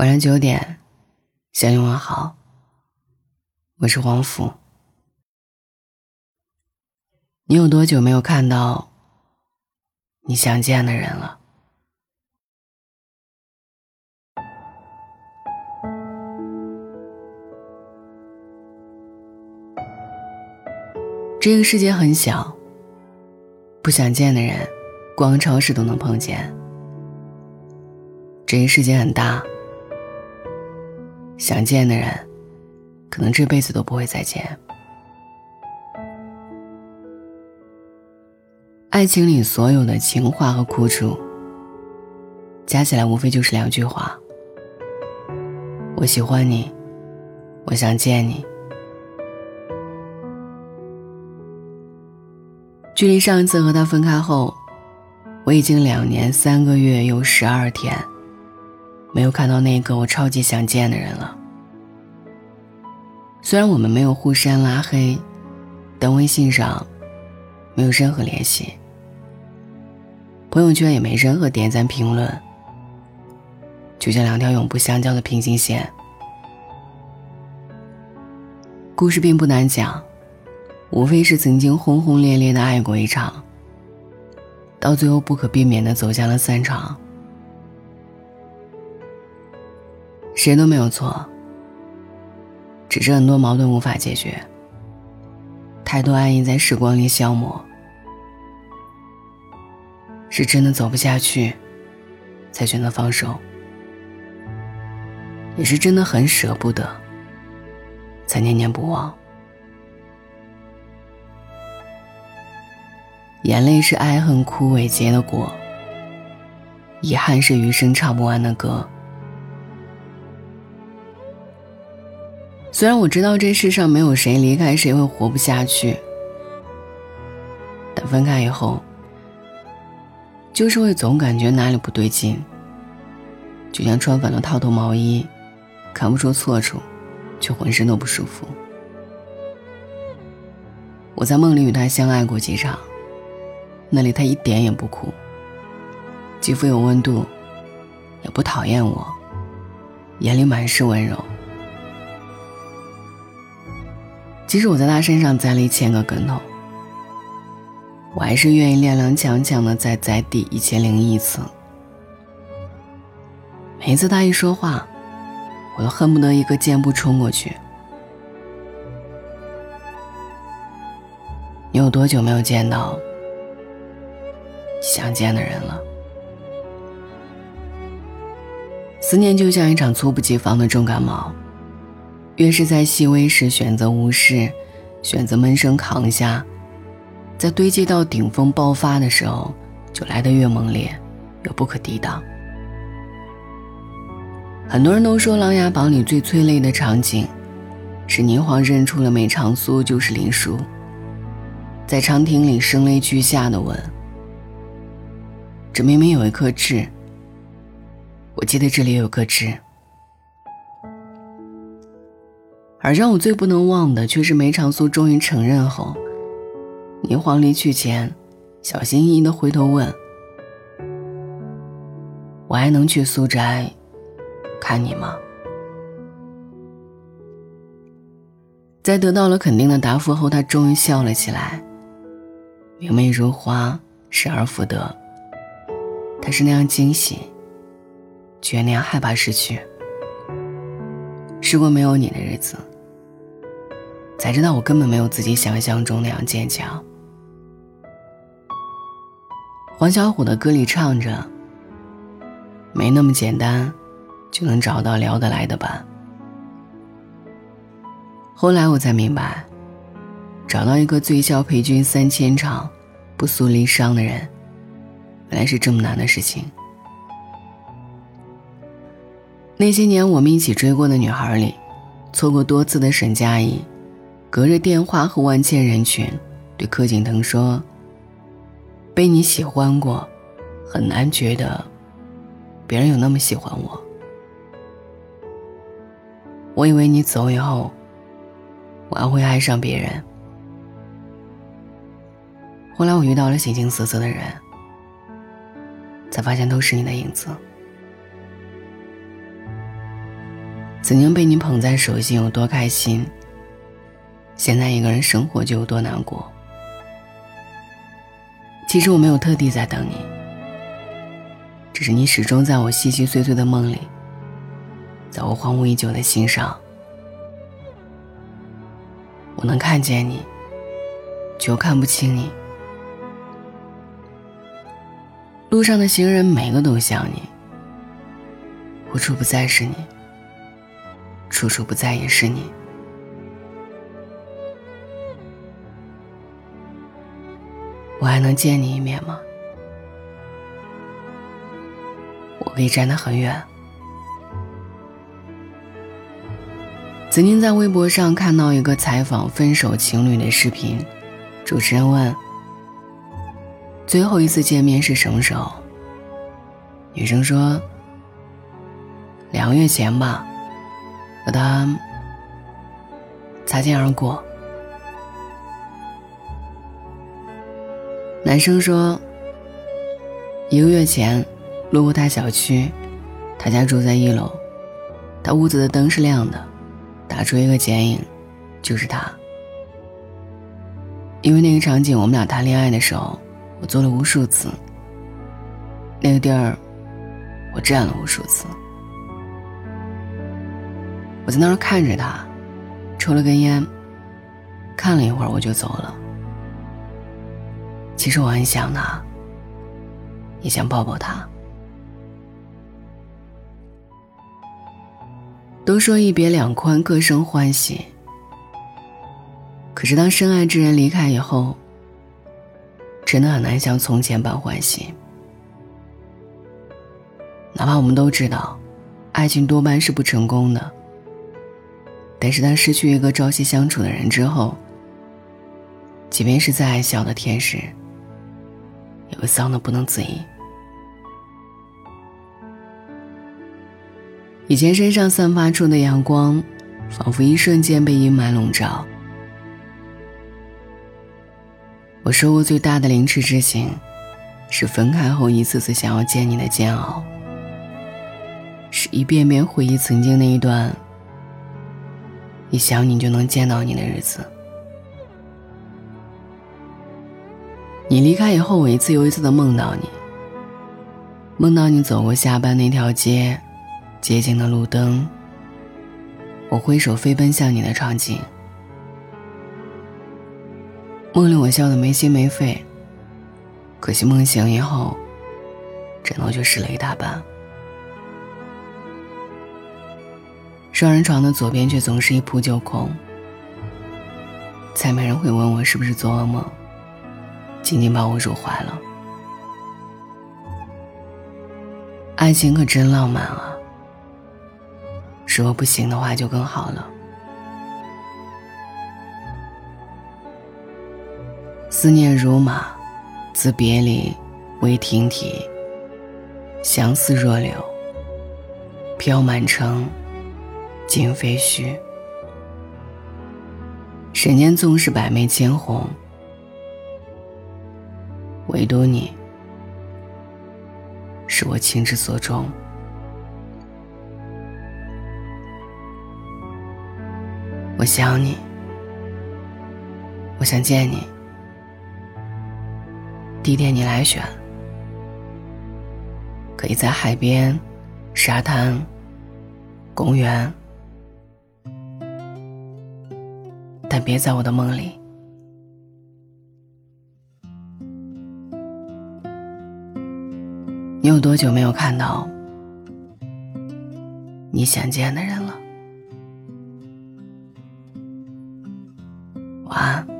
晚上九点，向你问好。我是黄甫。你有多久没有看到你想见的人了？这个世界很小，不想见的人，逛超市都能碰见。这个世界很大。想见的人，可能这辈子都不会再见。爱情里所有的情话和苦楚，加起来无非就是两句话：我喜欢你，我想见你。距离上一次和他分开后，我已经两年三个月又十二天。没有看到那个我超级想见的人了。虽然我们没有互删拉黑，但微信上没有任何联系，朋友圈也没任何点赞评论，就像两条永不相交的平行线。故事并不难讲，无非是曾经轰轰烈烈的爱过一场，到最后不可避免的走向了散场。谁都没有错，只是很多矛盾无法解决，太多爱意在时光里消磨，是真的走不下去，才选择放手，也是真的很舍不得，才念念不忘。眼泪是爱恨枯萎结的果，遗憾是余生唱不完的歌。虽然我知道这世上没有谁离开谁会活不下去，但分开以后，就是会总感觉哪里不对劲。就像穿反了套头毛衣，看不出错处，却浑身都不舒服。我在梦里与他相爱过几场，那里他一点也不哭，肌肤有温度，也不讨厌我，眼里满是温柔。即使我在他身上栽了一千个跟头，我还是愿意踉踉跄跄的再栽第一千零一次。每一次他一说话，我都恨不得一个箭步冲过去。你有多久没有见到想见的人了？思念就像一场猝不及防的重感冒。越是在细微时选择无视，选择闷声扛下，在堆积到顶峰爆发的时候，就来得越猛烈，越不可抵挡。很多人都说《琅琊榜》里最催泪的场景，是霓凰认出了梅长苏就是林殊，在长亭里声泪俱下的问：“这明明有一颗痣，我记得这里有颗痣。”而让我最不能忘的，却是梅长苏终于承认后，霓凰离去前，小心翼翼的回头问：“我还能去苏宅看你吗？”在得到了肯定的答复后，他终于笑了起来，明媚如花，失而复得。他是那样惊喜，却那样害怕失去。试过没有你的日子。才知道我根本没有自己想象中那样坚强。黄小琥的歌里唱着：“没那么简单，就能找到聊得来的伴。”后来我才明白，找到一个醉笑陪君三千场，不诉离殇的人，原来是这么难的事情。那些年我们一起追过的女孩里，错过多次的沈佳宜。隔着电话和万千人群，对柯景腾说：“被你喜欢过，很难觉得别人有那么喜欢我。我以为你走以后，我还会爱上别人。后来我遇到了形形色色的人，才发现都是你的影子。曾经被你捧在手心有多开心，现在一个人生活就有多难过。其实我没有特地在等你，只是你始终在我细细碎碎的梦里，在我荒芜已久的心上。我能看见你，却又看不清你。路上的行人每个都像你，无处不在是你。处处不在也是你，还能见你一面吗？我可以站得很远。曾经在微博上看到一个采访分手情侣的视频，主持人问：“最后一次见面是什么时候？”女生说：“两个月前吧。”和他擦肩而过。男生说：“一个月前路过他小区，他家住在一楼，他屋子的灯是亮的，打出一个剪影，就是他。因为那个场景，我们俩谈恋爱的时候，我做了无数次。那个地儿，我站了无数次。”我在那儿看着他，抽了根烟，看了一会儿我就走了。其实我很想他，也想抱抱他。都说一别两宽，各生欢喜。可是当深爱之人离开以后，真的很难像从前般欢喜。哪怕我们都知道，爱情多半是不成功的。但是当失去一个朝夕相处的人之后，即便是再爱笑的天使，我丧得不能自已。以前身上散发出的阳光，仿佛一瞬间被阴霾笼罩。我受过最大的凌迟之刑，是分开后一次次想要见你的煎熬，是一遍遍回忆曾经那一段。一想你就能见到你的日子。你离开以后，我一次又一次的梦到你。梦到你走过下班那条街，街景的路灯。我挥手飞奔向你的场景。梦里我笑得没心没肺。可惜梦醒以后，枕头却湿了一大半。双人床的左边却总是一铺就空，再没人会问我是不是做噩梦，紧紧把我入怀了。爱情可真浪漫啊！如果不行的话，就更好了。思念如马，自别离为亭体，相思若柳，飘满城。今非虚，人间纵是百媚千红，唯独你是我情之所钟。我想你，我想见你，地点你来选，可以在海边、沙滩、公园。但别在我的梦里。你有多久没有看到你想见的人了？晚安。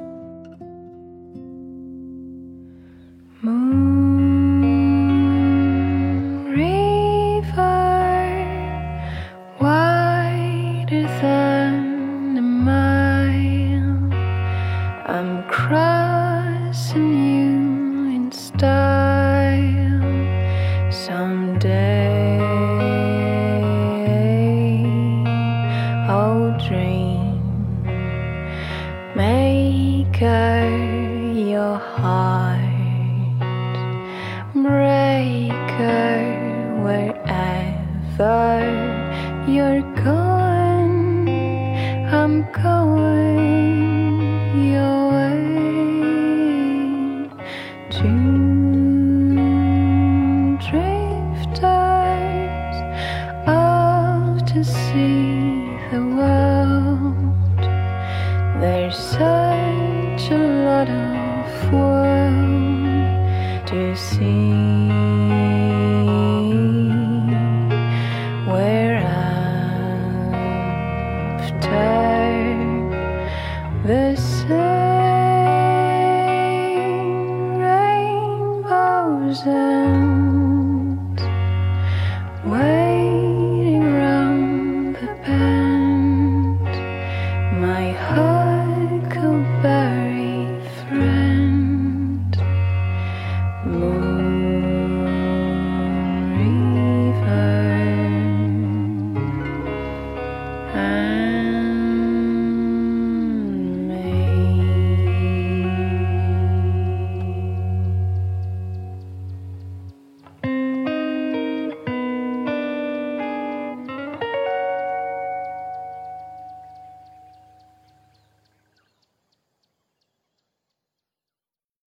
wherever you're going. There's such a lot of world to see. We're after the same rainbows and. Where 嗯